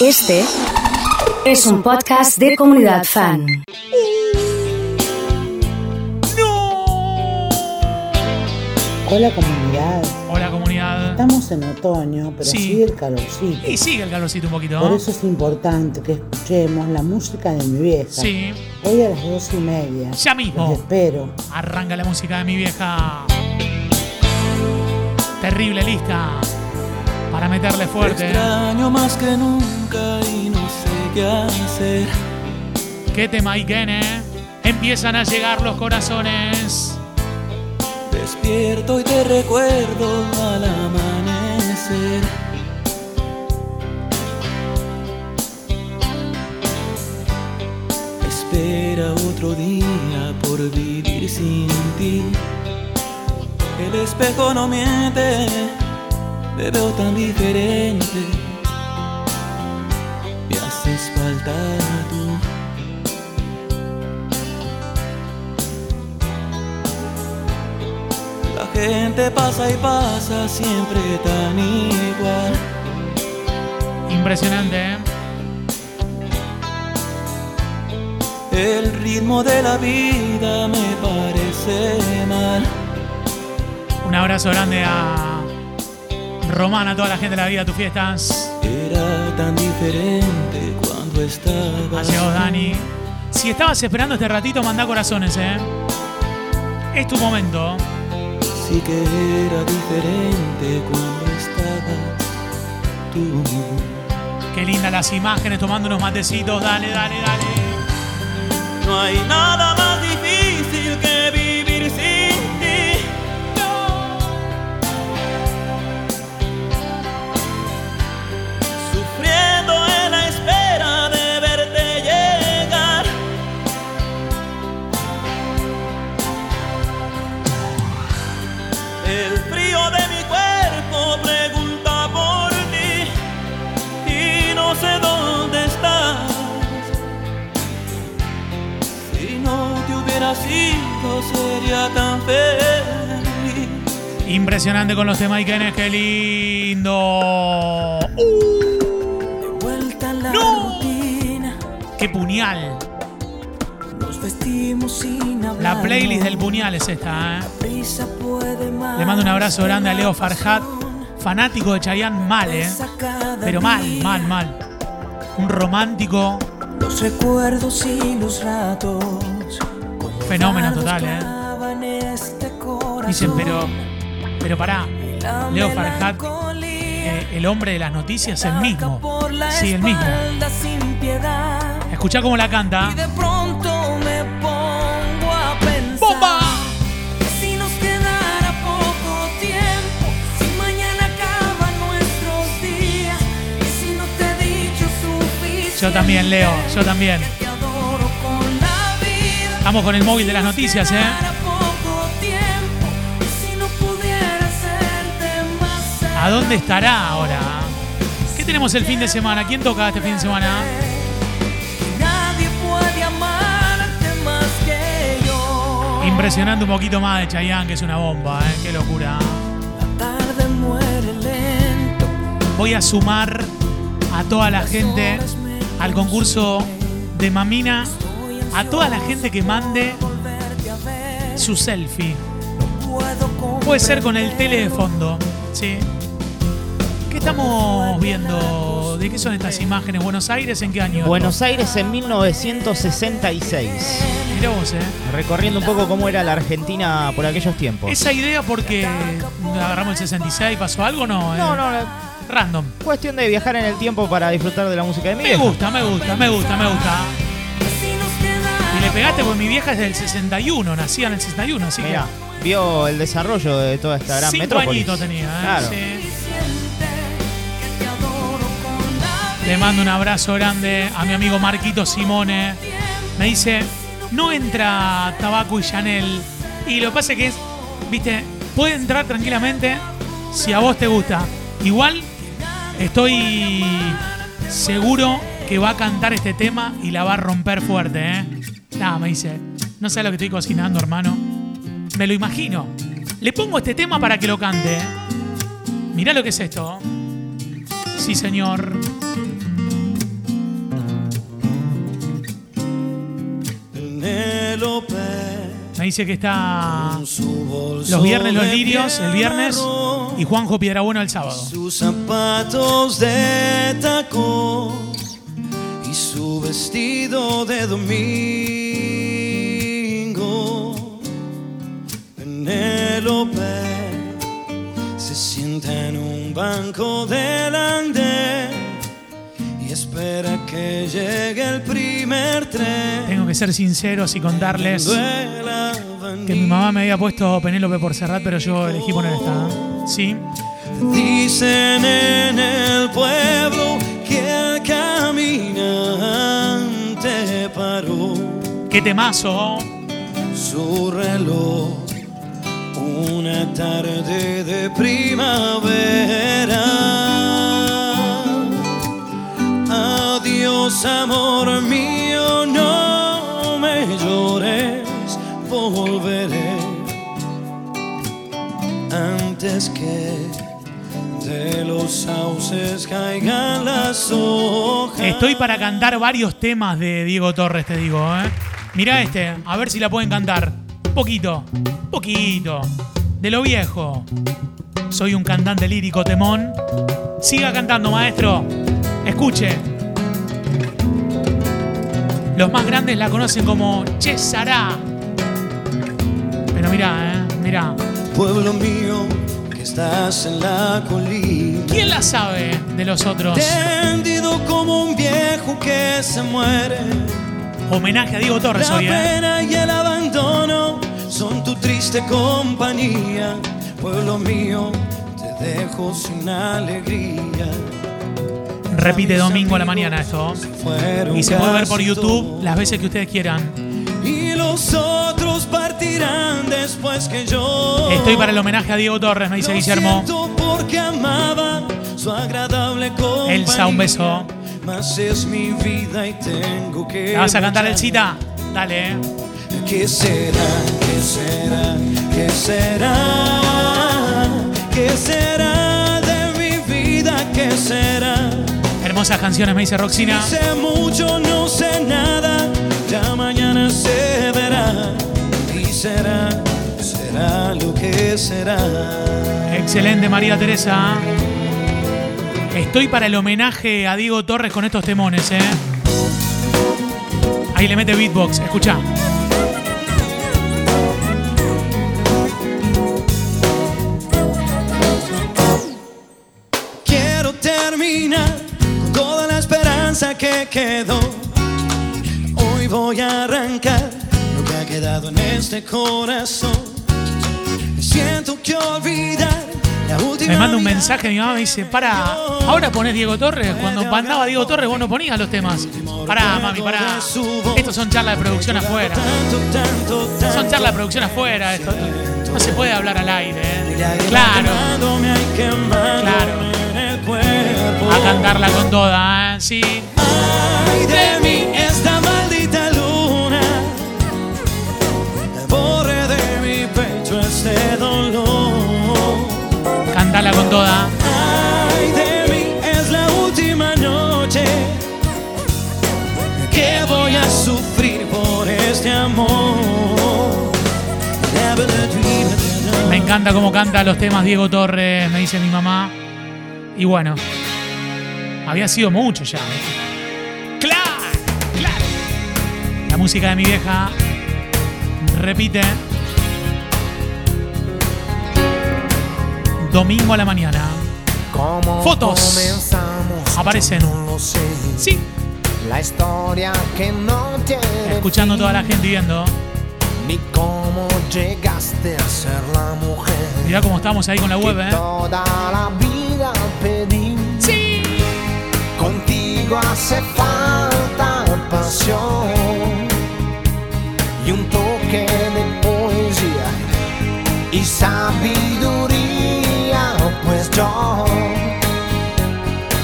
Este es un podcast de comunidad fan. Hola comunidad, Hola comunidad. estamos en otoño, pero Sí. sigue el calorcito. Y sigue el calorcito un poquito. Por eso es importante que escuchemos la música de mi vieja. Sí. Hoy a las dos y media. Ya mismo. Los espero. Arranca la música de mi vieja. Terrible lista. Para meterle Te fuerte. extraño más que nunca y no sé qué hacer. ¿Qué tema hay, Kene? Empiezan a llegar los corazones. Despierto y te recuerdo al amanecer. Espera otro día por vivir sin ti. El espejo no miente, me veo tan diferente. Me haces falta tú. La gente pasa y pasa siempre tan igual. Impresionante, ¿eh? El ritmo de la vida me parece mal. Un abrazo grande a Román, a toda la gente de la vida, tus fiestas. Era tan diferente cuando Ha estaba. llegado Dani. Si estabas esperando este ratito, mandá corazones, ¿eh? Es tu momento. Sí que era diferente cuando estabas tú. Qué lindas las imágenes tomando unos matecitos. Dale, dale, dale. No hay nada más sería tan feliz. Impresionante con los temas Ikenes, qué lindo. De vuelta la ¡No! rutina, Qué puñal. nos vestimos sin hablar. La playlist del puñal es esta, ¿eh? Prisa puede más Le mando un abrazo grande a Leo Farhat, fanático de Chayanne, mal, ¿eh? Pero mal, mal, mal. Un romántico Los recuerdos y los ratos. Fenómeno total, ¿eh? este. Dicen, pero, pero pará, Leo Farhat, eh, el hombre de las noticias el mismo. Sí, el mismo. Escuchá cómo la canta. ¡Bomba! Yo también, Leo, yo también. Estamos con el móvil de las noticias, ¿eh? ¿A dónde estará ahora? ¿Qué tenemos el fin de semana? ¿Quién toca este fin de semana? Impresionante un poquito más de Chayanne, que es una bomba, ¿eh? Qué locura. Voy a sumar a toda la gente al concurso de Mamina, a toda la gente que mande su selfie. Puede ser con el tele de fondo, ¿sí? ¿Qué estamos viendo? ¿De qué son estas imágenes? ¿Buenos Aires en qué año? Buenos Aires en 1966. Mirá vos, ¿eh? Recorriendo un poco cómo era la Argentina por aquellos tiempos. Esa idea porque agarramos el 66, ¿pasó algo o no? No, Eh, no, no, Random. cuestión de viajar en el tiempo para disfrutar de la música de mi Me gusta, me gusta, me gusta, me gusta. Pegaste porque mi vieja es del 61, nacía en el 61, así Mirá, que. vio el desarrollo de toda esta gran Cinco metrópolis. añitos tenía, ¿eh? Claro. Sí. Le mando un abrazo grande a mi amigo Marquito Simone. Me dice, no entra Tabaco y Chanel. Y lo que pasa es que es, viste, puede entrar tranquilamente si a vos te gusta. Igual estoy seguro que va a cantar este tema y la va a romper fuerte, ¿eh? Nada, me dice, no sé lo que estoy cocinando, hermano. Me lo imagino. Le pongo este tema para que lo cante. ¿eh? Mirá lo que es esto. Sí, señor. Me dice que está los viernes los lirios, el viernes, y Juanjo Piedrabueno el sábado. Sus zapatos de tacón y su vestido de domingo. Sienta en un banco del andén y espera que llegue el primer tren. Tengo que ser sinceros y contarles que mi mamá me había puesto Penélope por Serrat, pero yo elegí poner esta. ¿eh? Sí. Dicen en el pueblo que el caminante paró ¡Qué temazo! su reloj una tarde de primavera. Adiós, amor mío, no me llores, volveré antes que de los sauces caigan las hojas. Estoy para cantar varios temas de Diego Torres, te digo, ¿eh? Mirá este, a ver si la pueden cantar. Un poquito, un poquito. De lo viejo. Soy un cantante lírico temón. Siga cantando, maestro. Escuche. Los más grandes la conocen como Che Sará. Pero mirá, ¿eh? Mirá. Pueblo mío, que estás en la colina. ¿Quién la sabe de los otros? Tendido como un viejo que se muere. Homenaje a Diego Torres La hoy, ¿eh? Abandono son tu triste compañía. Pueblo mío, te dejo sin alegría. Repite domingo a la mañana esto. Y se puede ver por YouTube las veces que ustedes quieran. Y los otros partirán después que yo. Estoy para el homenaje a Diego Torres, me dice Guillermo. porque amaba su agradable compañía. Elsa, un beso. Mas es mi vida y tengo que. ¿La vas a cantar el cita? Dale, ¿eh? ¿Qué será? ¿Qué será? ¿Qué será? ¿Qué será de mi vida? ¿Qué será? Hermosas canciones, me dice Roxina. Sé mucho, no sé nada. Ya mañana se verá. Y será, será lo que será. Excelente, María Teresa. Estoy para el homenaje a Diego Torres con estos temones, ¿eh? Ahí le mete beatbox, escucha. Quedó. Hoy voy a arrancar lo que ha quedado en este corazón. Siento que olvidar la última. Me manda un mensaje, mi mamá me dice, para, ahora pones Diego Torres. Cuando mandaba Diego Torres vos no ponías los temas. Pará, mami, pará. Estos son charlas de producción afuera. Son charlas de producción afuera. Esto no se puede hablar al aire, ¿eh? Claro. Claro. A cantarla con toda, ¿eh? Sí. Con toda. Ay de mí es la última noche Que voy a sufrir por este amor Never let me down. Me encanta cómo canta los temas Diego Torres, me dice mi mamá. Y bueno, había sido mucho ya. ¡Claro! ¡Claro! La música de mi vieja repite. Domingo a la mañana. ¿Cómo Fotos. comenzamos? Aparecen. Sí, La historia que no tiene escuchando toda la gente viendo. Ni cómo llegaste a ser la mujer. Mirá cómo estamos ahí con la web, ¿eh? Toda la vida pedí. Sí. Contigo hace falta pasión y un toque de poesía y sabiduría, yo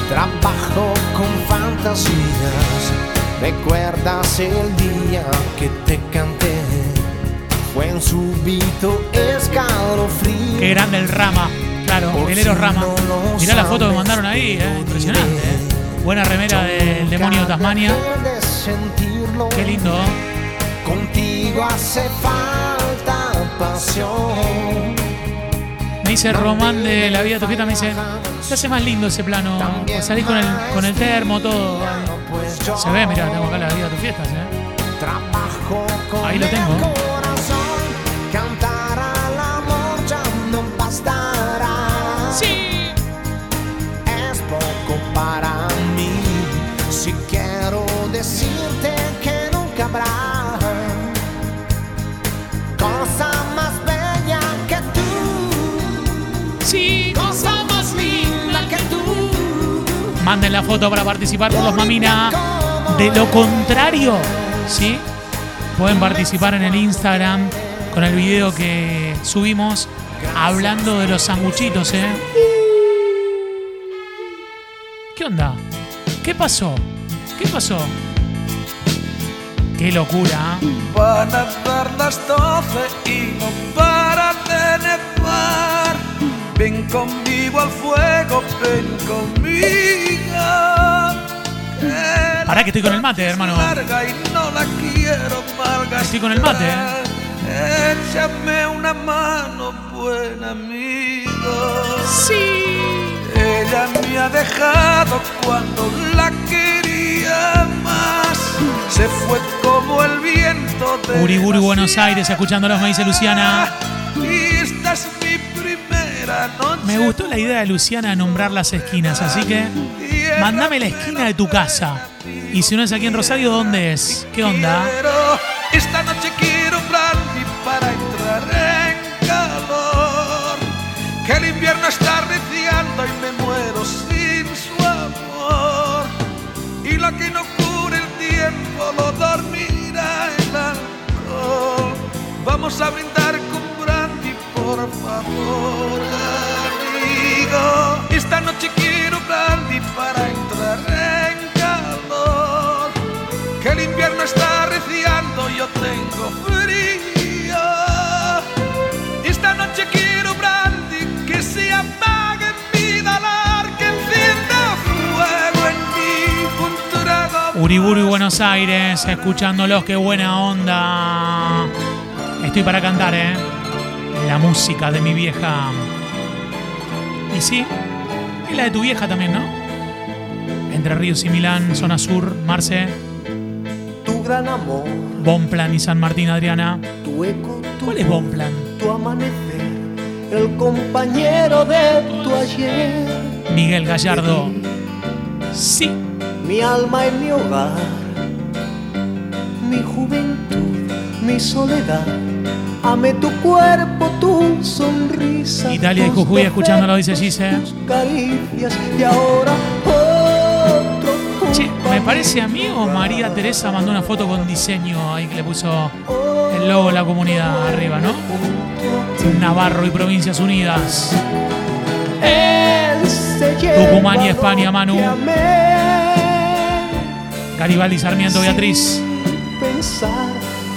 trabajo con fantasías. ¿Recuerdas el día que te canté? Fue en súbito escalofrío. Qué grande el Rama. Claro, Por el Eros si Rama. no Mirá la foto que mandaron ahí, ¿eh? Impresionante. ¿eh? Buena remera del demonio de Tasmania. Qué Qué lindo. Contigo hace falta pasión. Me dice Román de La Vida de tu Fiesta, me dice, se hace más lindo ese plano. Pues salís con el, con el termo, todo. Se ve, mira, tengo acá La Vida de tu Fiesta, ¿eh? Ahí lo tengo. Sí. es poco para mí. Si quiero decirte que nunca habrá Manden la foto para participar por los Mamina. De lo contrario, ¿sí? Pueden participar en el Instagram con el video que subimos hablando de los sanguchitos, ¿eh? ¿Qué onda? ¿Qué pasó? ¿Qué pasó? Qué locura, ¿eh? Van a dar las doce y no para de nevar. Ven conmigo al fuego, ven conmigo. Que Pará que estoy con el mate, hermano. larga y no la quiero malgastar. Estoy con el mate, ¿eh? Échame una mano, buen amigo. Sí. Ella me ha dejado cuando la quería más. Se fue como el viento de Uriburu, Buenos Aires, escuchándolos, me dice Luciana. Y esta Me gustó la idea de Luciana de nombrar las esquinas, así que mandame la esquina de tu casa. Y si no es aquí en Rosario, ¿dónde es? ¿Qué onda? Esta noche quiero Uriburu y Buenos Aires, escuchándolos, qué buena onda. Estoy para cantar, ¿eh? La música de mi vieja. Y sí, es la de tu vieja también, ¿no? Entre Ríos y Milán, zona sur, Marce, Tu gran amor, Bonplan y San Martín, Adriana. tu eco, tu ¿Cuál es Bonplan? tu amanecer, el compañero de tu ayer, Miguel Gallardo. Sí, mi alma y mi hogar, mi juventud, mi soledad. Ame tu cuerpo, tu sonrisa. Italia y Jujuy escuchándolo, dice Gise. tus caricias y ahora otro Che, me parece a mí o María Teresa mandó una foto con diseño ahí que le puso el logo de la comunidad arriba, ¿no? Navarro y Provincias Unidas. Tucumán y España, Manu. amé. Garibaldi, Sarmiento, Beatriz. Pensar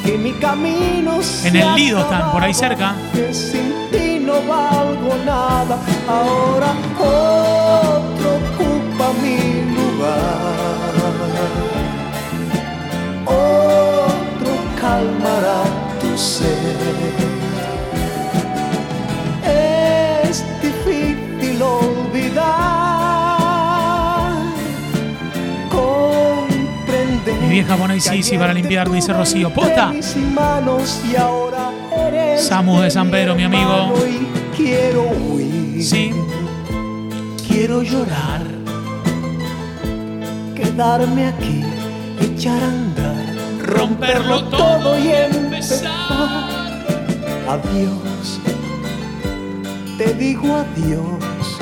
que mi camino En el Lido están, por ahí cerca. Que sin ti no valgo nada. Ahora otro ocupa mi lugar. Otro calmará tu sed. Mi vieja pone ahí sí, sí, para limpiar, dice Rocío. ¿Posta? Y Samu de San Pedro, mi amigo. y Quiero huir. Sí. Quiero llorar. Quedarme aquí, echar a andar. Romperlo todo y empezar. Adiós. Te digo adiós.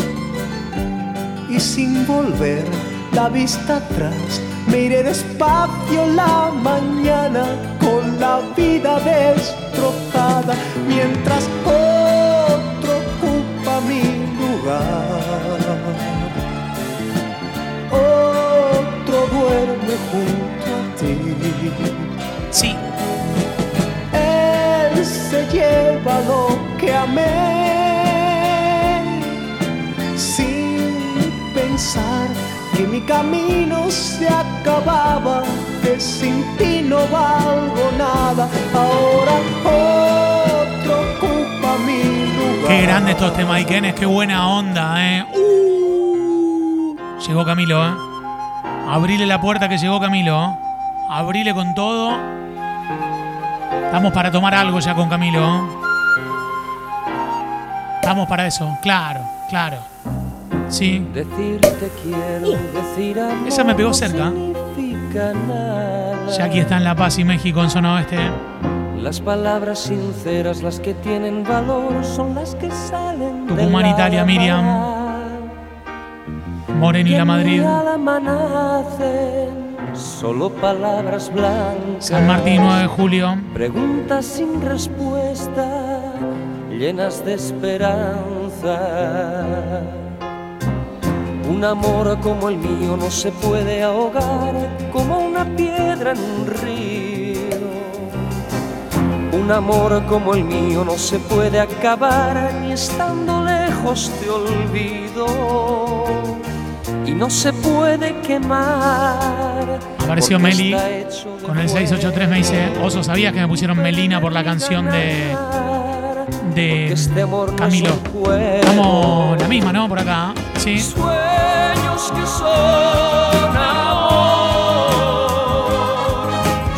Y sin volver la vista atrás, me iré despacio la mañana con la vida destrozada mientras otro ocupa mi lugar. Otro duerme junto a ti. Sí. Él se lleva lo que amé camino se acababa, que sin ti no valgo nada. Ahora otro Qué grande estos temas, Ikenes, qué buena onda, eh. Uh. llegó Camilo, eh. Abrile la puerta que llegó Camilo. eh. Abrile con todo. Estamos para tomar algo ya con Camilo. eh. Estamos para eso, claro, claro. Sí. Decirte quiero, decir amor Esa me pegó cerca. Ya aquí está en La Paz y México, en zona oeste. Las palabras sinceras, las que tienen valor, son las que salen Tucumán, del Italia, alma. Miriam. Moren y la Madrid. Solo palabras blancas. San Martín, 9 de julio. Preguntas sin respuesta, llenas de esperanza. Un amor como el mío no se puede ahogar como una piedra en un río. Un amor como el mío no se puede acabar ni estando lejos te olvido. Y no se puede quemar. Apareció Meli con el 683 me dice, Oso, ¿sabías que me pusieron Melina por la canción de, de este Camilo? Estamos la misma, ¿no? Por acá. Sí. Sueños que son amor,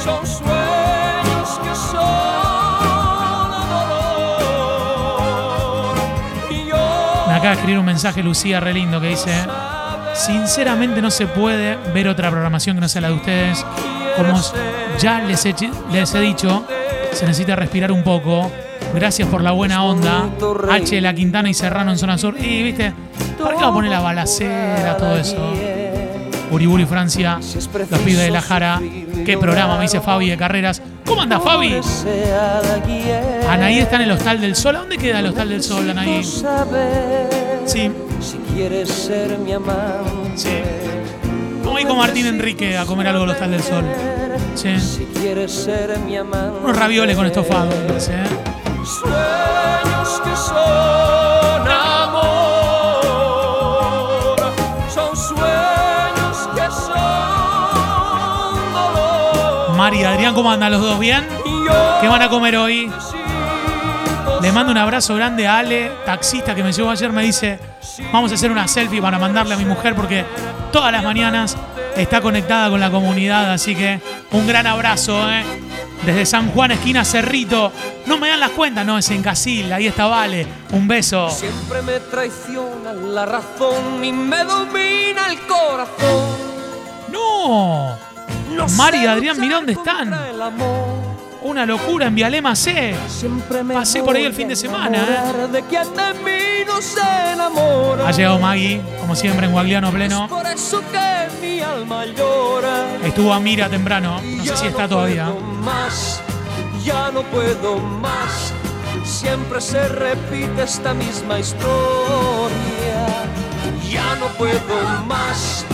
son sueños que son dolor. Yo Me acaba de escribir un mensaje Lucía re lindo que dice, sinceramente no se puede ver otra programación que no sea la de ustedes. Como ya les he, les he dicho, se necesita respirar un poco. Gracias por la buena onda. H de la Quintana y Serrano en zona sur. Y viste, ¿para qué va a poner la balacera, todo eso? Uriburi Francia, los pibes de la Jara. ¿Qué programa? Me dice Fabi de Carreras. ¿Cómo anda Fabi? Anaí está en el Hostal del Sol. ¿A dónde queda el Hostal del Sol, Anaí? Sí. si quieres ser mi amante. Sí. Vamos a ir con Martín Enrique a comer algo al Hostal del Sol. Sí. Si quieres ser mi amante. Unos ravioles con estofado, ¿eh? Sueños que son amor, son sueños que son dolor. Mari Adrián, ¿cómo andan los dos? ¿Bien? ¿Qué van a comer hoy? Le mando un abrazo grande a Ale, taxista que me llevó ayer, me dice, vamos a hacer una selfie para mandarle a mi mujer porque todas las mañanas está conectada con la comunidad, así que un gran abrazo, ¿eh? Desde San Juan, esquina Cerrito. No me dan las cuentas, no, es en Casil, ahí está Vale. Un beso. Siempre me traiciona la razón y me domina el corazón. ¡No! No Mari y Adrián, mirá dónde están. contra el amor. Una locura en Vialema C. Pasé por ahí el fin de semana, ¿eh? Ha llegado Maggie, como siempre, en Guagliano pleno. Estuvo a Mira temprano, no sé si está todavía. ya no puedo más. Siempre se repite esta misma historia. Ya no puedo más,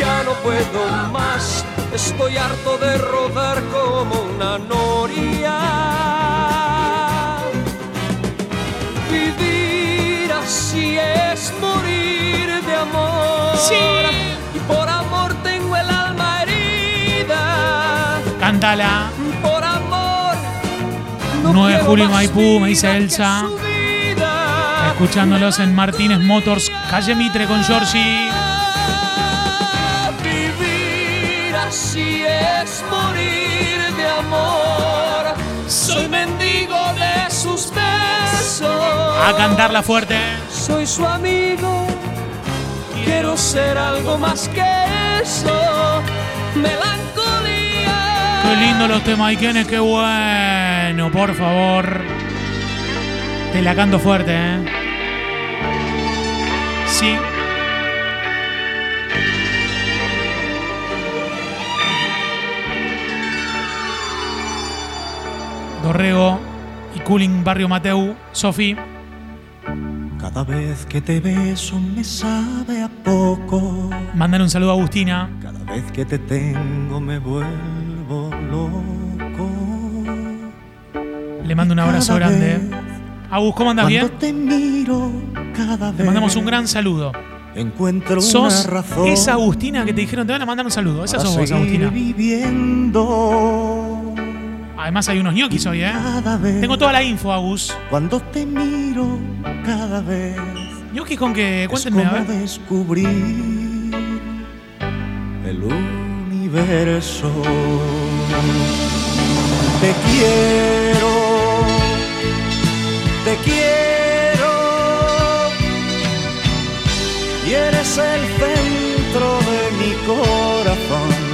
ya no puedo más. Estoy harto de rodar como una noria. Vivir así es morir de amor. Sí. Y por amor tengo el alma herida. Cántala. Por amor. 9 de julio Maipú, me dice Elsa. Escuchándolos en Martínez Motors, calle Mitre con Giorgi. A cantarla fuerte. Soy su amigo. Quiero ser algo más que eso. Melancolía. Qué lindo los temas, Ikenes, qué bueno, por favor. Te la canto fuerte, ¿eh? Sí. Dorrego y Cooling, Barrio Mateu, Sofi. Cada vez que te beso me sabe a poco. Mandan un saludo a Agustina. Cada vez que te tengo me vuelvo loco. Le mando un abrazo grande. Agus, ¿cómo andas bien? te miro cada. Te mandamos un gran saludo. Encuentro Sos una razón. esa Agustina que te dijeron te van a mandar un saludo. Esa sos vos, Agustina. viviendo. Además hay unos ñoquis hoy, ¿eh? Tengo toda la info, Agus. Cuando te miro cada vez. ¿Ñoquis con qué? Cuéntenme, a ver. descubrir el universo. Te quiero, te quiero. Y eres el centro de mi corazón.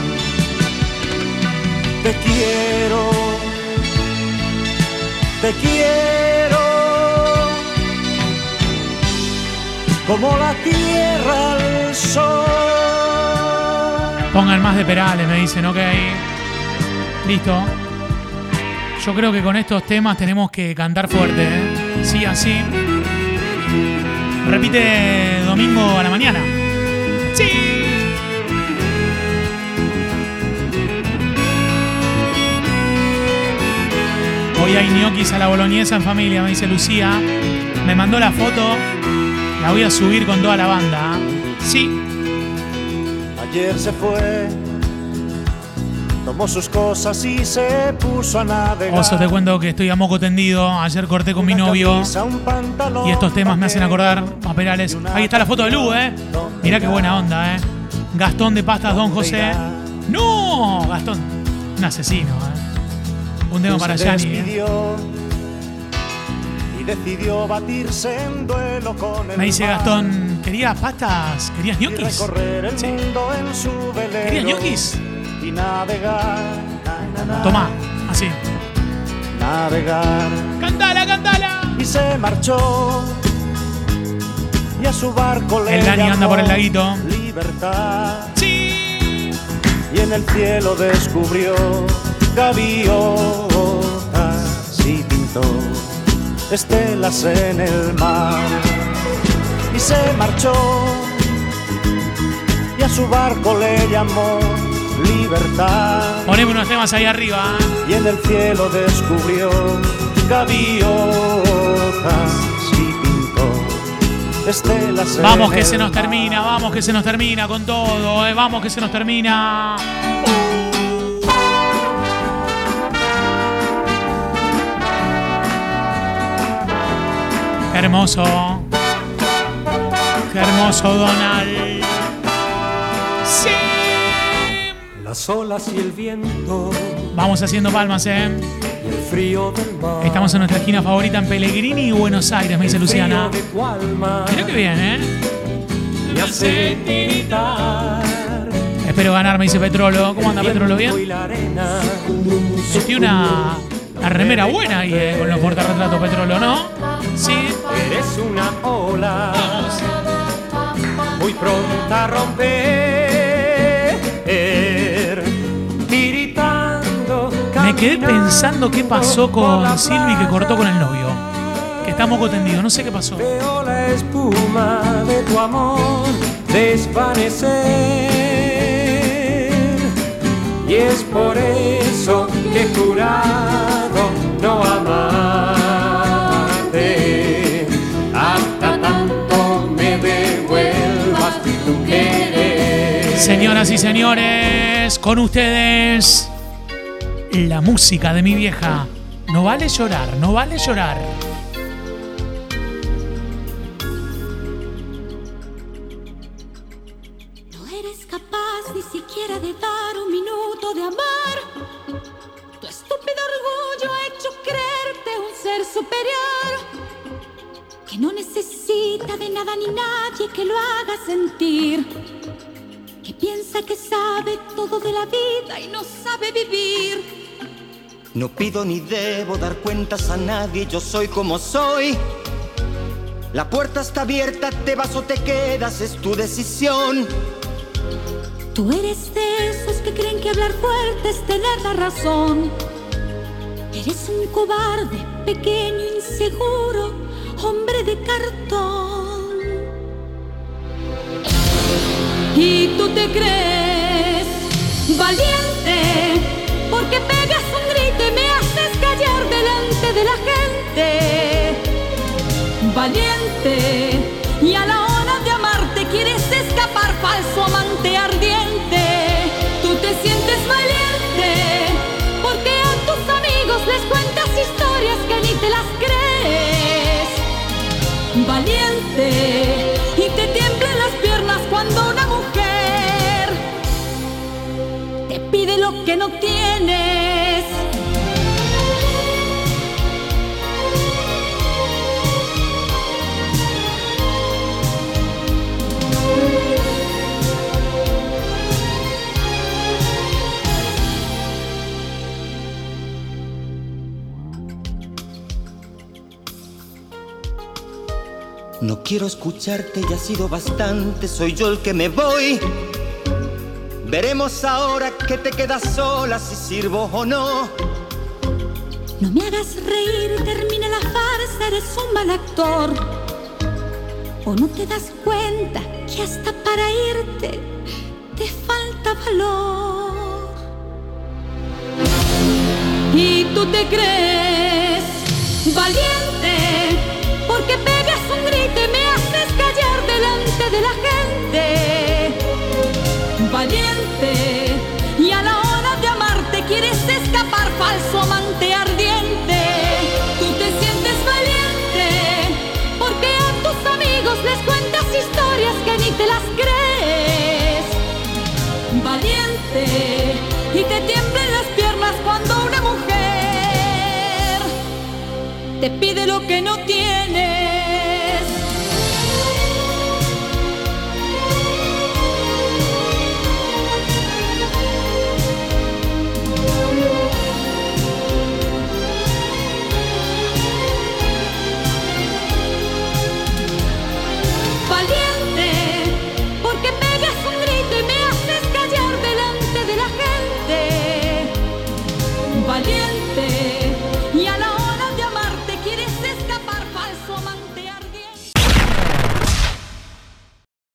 Te quiero, te quiero como la tierra al sol. Pongan más de Perales, me dicen, ok. Listo. Yo creo que con estos temas tenemos que cantar fuerte, ¿eh? Sí, así. Repite domingo a la mañana. Sí. Hoy hay ñoquis a la boloñesa en familia, me dice Lucía. Me mandó la foto. La voy a subir con toda la banda. ¿eh? Sí. Ayer se fue, tomó sus cosas y se puso a navegar. Oso, te cuento que estoy a moco tendido. Ayer corté con mi novio. Y estos temas me hacen acordar a Perales. Ahí está la foto de Lu, ¿eh? Mirá qué buena onda, ¿eh? Gastón de Pastas Don José. ¡No! Gastón. Un asesino, ¿eh? Un tema para Yanni. ¿eh? y decidió batirse en duelo con el Me dice Gastón, ¿querías pastas? ¿Querías ñoquis? Sí. ¿Querías ñoquis? y navegar, na, na, na, Tomá, así. navegar ¡Cantala, cantala! y se marchó y a su barco le El Dani anda por el laguito. libertad ¡Sí! y en el cielo descubrió gaviotas y pintó estelas en el mar y se marchó y a su barco le llamó libertad Poneme unos temas ahí arriba. ¿eh? y en el cielo descubrió gaviotas y pintó estelas Vamos en que se el nos termina, vamos que se nos termina con todo, ¿eh? Vamos que se nos termina. Qué hermoso. Qué hermoso, Donald. Sí. Las olas y el viento Vamos haciendo palmas, ¿eh? y el frío del mar. Estamos en nuestra esquina favorita en Pellegrini y Buenos Aires, me dice Luciana. Mirá que bien, ¿eh? me hace. Espero ganar, me dice Petrolo. ¿Cómo anda Petrolo? ¿Bien? y la arena Metí una, una remera buena ahí eh, con los portarretratos Petrolo, ¿no? Sí. Eres una ola muy pronta a romper. Tiritando. Me quedé pensando qué pasó con Silvi que cortó con el novio. Que está moco tendido, no sé qué pasó. Veo la espuma de tu amor desvanecer. Y es por eso que he jurado no amarte. Señoras y señores, con ustedes la música de mi vieja. No vale llorar, no vale llorar. No eres capaz ni siquiera de dar un minuto de amar. Tu estúpido orgullo ha hecho creerte un ser superior. Que no necesita de nada ni nadie que lo haga sentir. Que sabe todo de la vida y no sabe vivir. No pido ni debo dar cuentas a nadie, yo soy como soy. La puerta está abierta, te vas o te quedas, es tu decisión. Tú eres de esos que creen que hablar fuerte es tener la razón. Eres un cobarde, pequeño, inseguro, hombre de cartón. te crees valiente, porque pegas un grito y me haces callar delante de la gente. Valiente, y a la hora de amarte quieres escapar, falso amante ardiente. Tú te sientes valiente, porque a tus amigos les cuentas historias que ni te las crees. No tienes. No quiero escucharte, ya ha sido bastante, soy yo el que me voy. Veremos ahora que te quedas sola, si sirvo o no. No me hagas reír, termina la farsa, eres un mal actor. O no te das cuenta que hasta para irte te falta valor. Y tú te crees valiente te pide lo que no tienes.